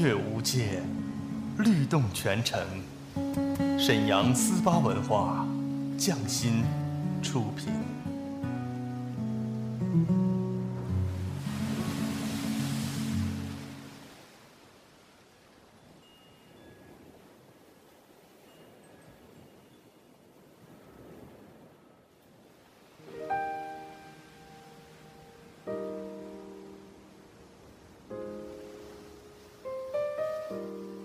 乐无界，律动全城。沈阳思巴文化，匠心出品。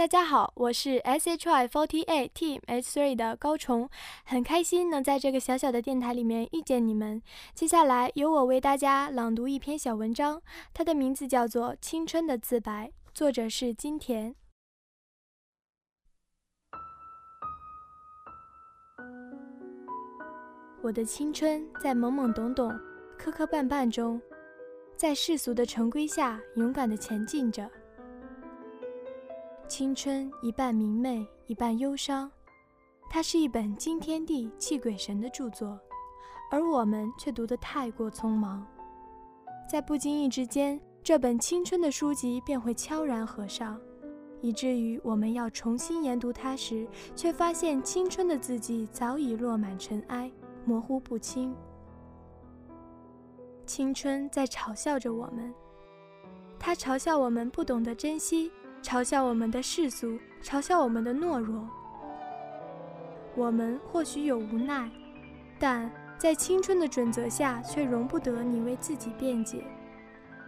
大家好，我是 SHY Forty Eight Team H Three 的高崇，很开心能在这个小小的电台里面遇见你们。接下来由我为大家朗读一篇小文章，它的名字叫做《青春的自白》，作者是金田。我的青春在懵懵懂懂、磕磕绊绊中，在世俗的成规下勇敢地前进着。青春一半明媚，一半忧伤。它是一本惊天地、泣鬼神的著作，而我们却读得太过匆忙，在不经意之间，这本青春的书籍便会悄然合上，以至于我们要重新研读它时，却发现青春的字迹早已落满尘埃，模糊不清。青春在嘲笑着我们，它嘲笑我们不懂得珍惜。嘲笑我们的世俗，嘲笑我们的懦弱。我们或许有无奈，但在青春的准则下，却容不得你为自己辩解。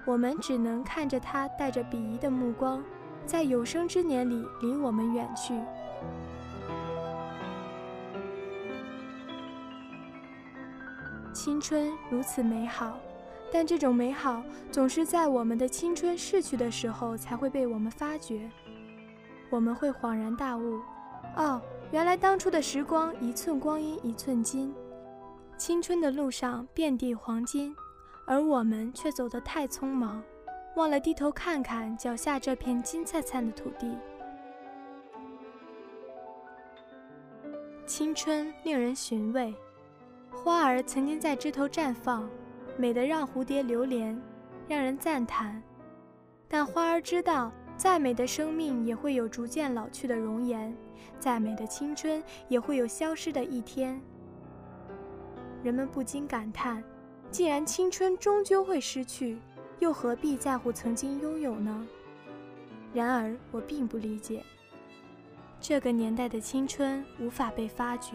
我们只能看着他带着鄙夷的目光，在有生之年里离我们远去。青春如此美好。但这种美好总是在我们的青春逝去的时候才会被我们发觉，我们会恍然大悟，哦，原来当初的时光一寸光阴一寸金，青春的路上遍地黄金，而我们却走得太匆忙，忘了低头看看脚下这片金灿灿的土地。青春令人寻味，花儿曾经在枝头绽放。美得让蝴蝶流连，让人赞叹。但花儿知道，再美的生命也会有逐渐老去的容颜，再美的青春也会有消失的一天。人们不禁感叹：既然青春终究会失去，又何必在乎曾经拥有呢？然而，我并不理解，这个年代的青春无法被发掘，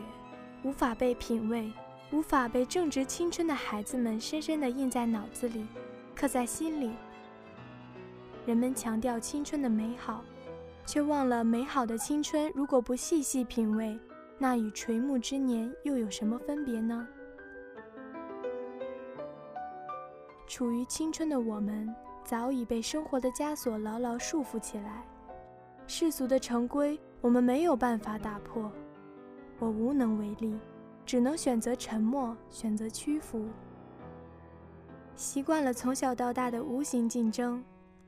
无法被品味。无法被正值青春的孩子们深深地印在脑子里，刻在心里。人们强调青春的美好，却忘了美好的青春如果不细细品味，那与垂暮之年又有什么分别呢？处于青春的我们，早已被生活的枷锁牢牢束缚起来，世俗的成规，我们没有办法打破，我无能为力。只能选择沉默，选择屈服。习惯了从小到大的无形竞争，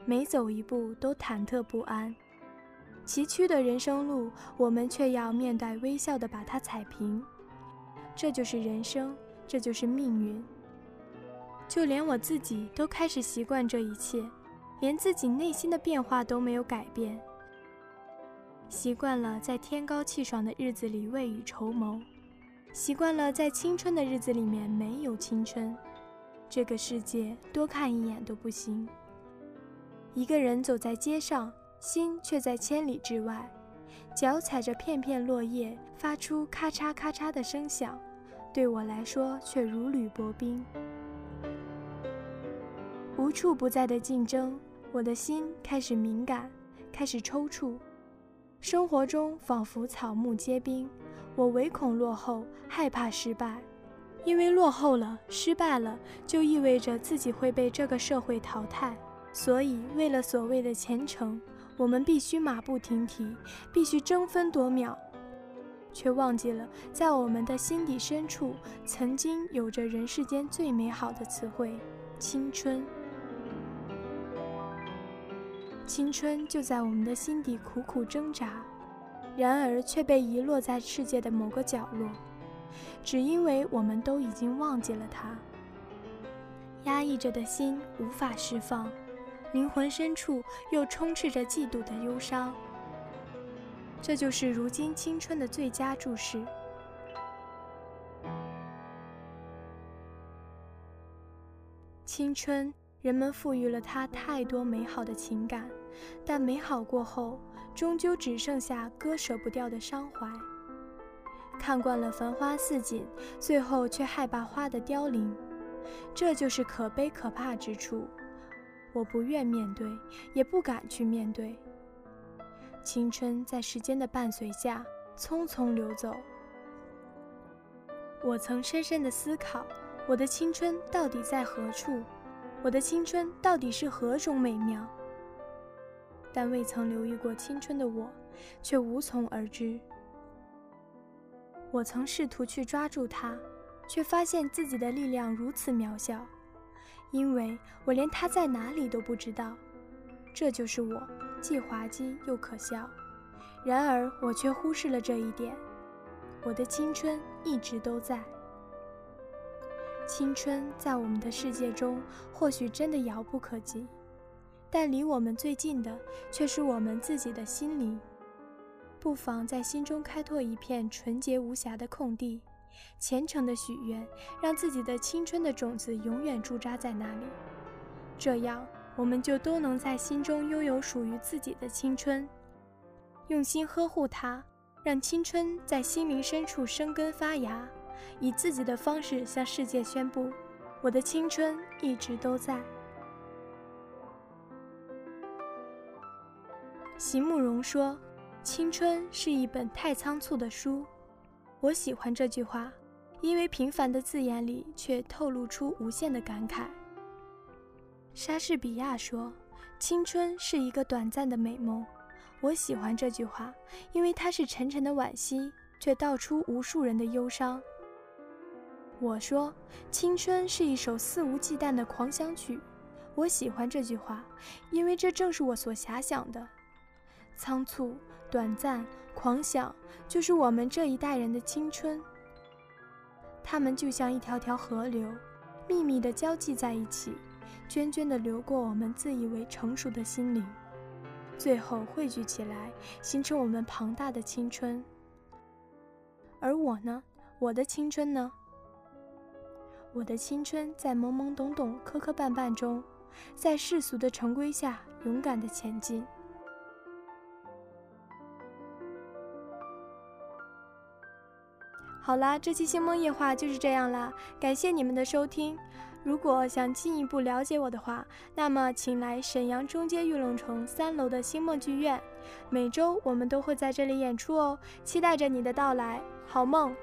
每走一步都忐忑不安。崎岖的人生路，我们却要面带微笑地把它踩平。这就是人生，这就是命运。就连我自己都开始习惯这一切，连自己内心的变化都没有改变。习惯了在天高气爽的日子里未雨绸缪，习惯了在青春的日子里面没有青春，这个世界多看一眼都不行。一个人走在街上，心却在千里之外，脚踩着片片落叶，发出咔嚓咔嚓的声响，对我来说却如履薄冰。无处不在的竞争，我的心开始敏感，开始抽搐。生活中仿佛草木皆兵，我唯恐落后，害怕失败，因为落后了、失败了，就意味着自己会被这个社会淘汰。所以，为了所谓的前程，我们必须马不停蹄，必须争分夺秒，却忘记了在我们的心底深处，曾经有着人世间最美好的词汇——青春。青春就在我们的心底苦苦挣扎，然而却被遗落在世界的某个角落，只因为我们都已经忘记了它。压抑着的心无法释放，灵魂深处又充斥着嫉妒的忧伤。这就是如今青春的最佳注释。青春。人们赋予了它太多美好的情感，但美好过后，终究只剩下割舍不掉的伤怀。看惯了繁花似锦，最后却害怕花的凋零，这就是可悲可怕之处。我不愿面对，也不敢去面对。青春在时间的伴随下匆匆流走。我曾深深的思考，我的青春到底在何处？我的青春到底是何种美妙？但未曾留意过青春的我，却无从而知。我曾试图去抓住它，却发现自己的力量如此渺小，因为我连它在哪里都不知道。这就是我，既滑稽又可笑。然而我却忽视了这一点。我的青春一直都在。青春在我们的世界中或许真的遥不可及，但离我们最近的却是我们自己的心灵。不妨在心中开拓一片纯洁无瑕的空地，虔诚的许愿，让自己的青春的种子永远驻扎在那里。这样，我们就都能在心中拥有属于自己的青春，用心呵护它，让青春在心灵深处生根发芽。以自己的方式向世界宣布：我的青春一直都在。席慕容说：“青春是一本太仓促的书。”我喜欢这句话，因为平凡的字眼里却透露出无限的感慨。莎士比亚说：“青春是一个短暂的美梦。”我喜欢这句话，因为它是沉沉的惋惜，却道出无数人的忧伤。我说：“青春是一首肆无忌惮的狂想曲。”我喜欢这句话，因为这正是我所遐想的。仓促、短暂、狂想，就是我们这一代人的青春。它们就像一条条河流，秘密地交际在一起，涓涓地流过我们自以为成熟的心灵，最后汇聚起来，形成我们庞大的青春。而我呢？我的青春呢？我的青春在懵懵懂懂、磕磕绊绊中，在世俗的成规下勇敢地前进。好啦，这期星梦夜话就是这样啦，感谢你们的收听。如果想进一步了解我的话，那么请来沈阳中街玉龙城三楼的星梦剧院，每周我们都会在这里演出哦，期待着你的到来，好梦。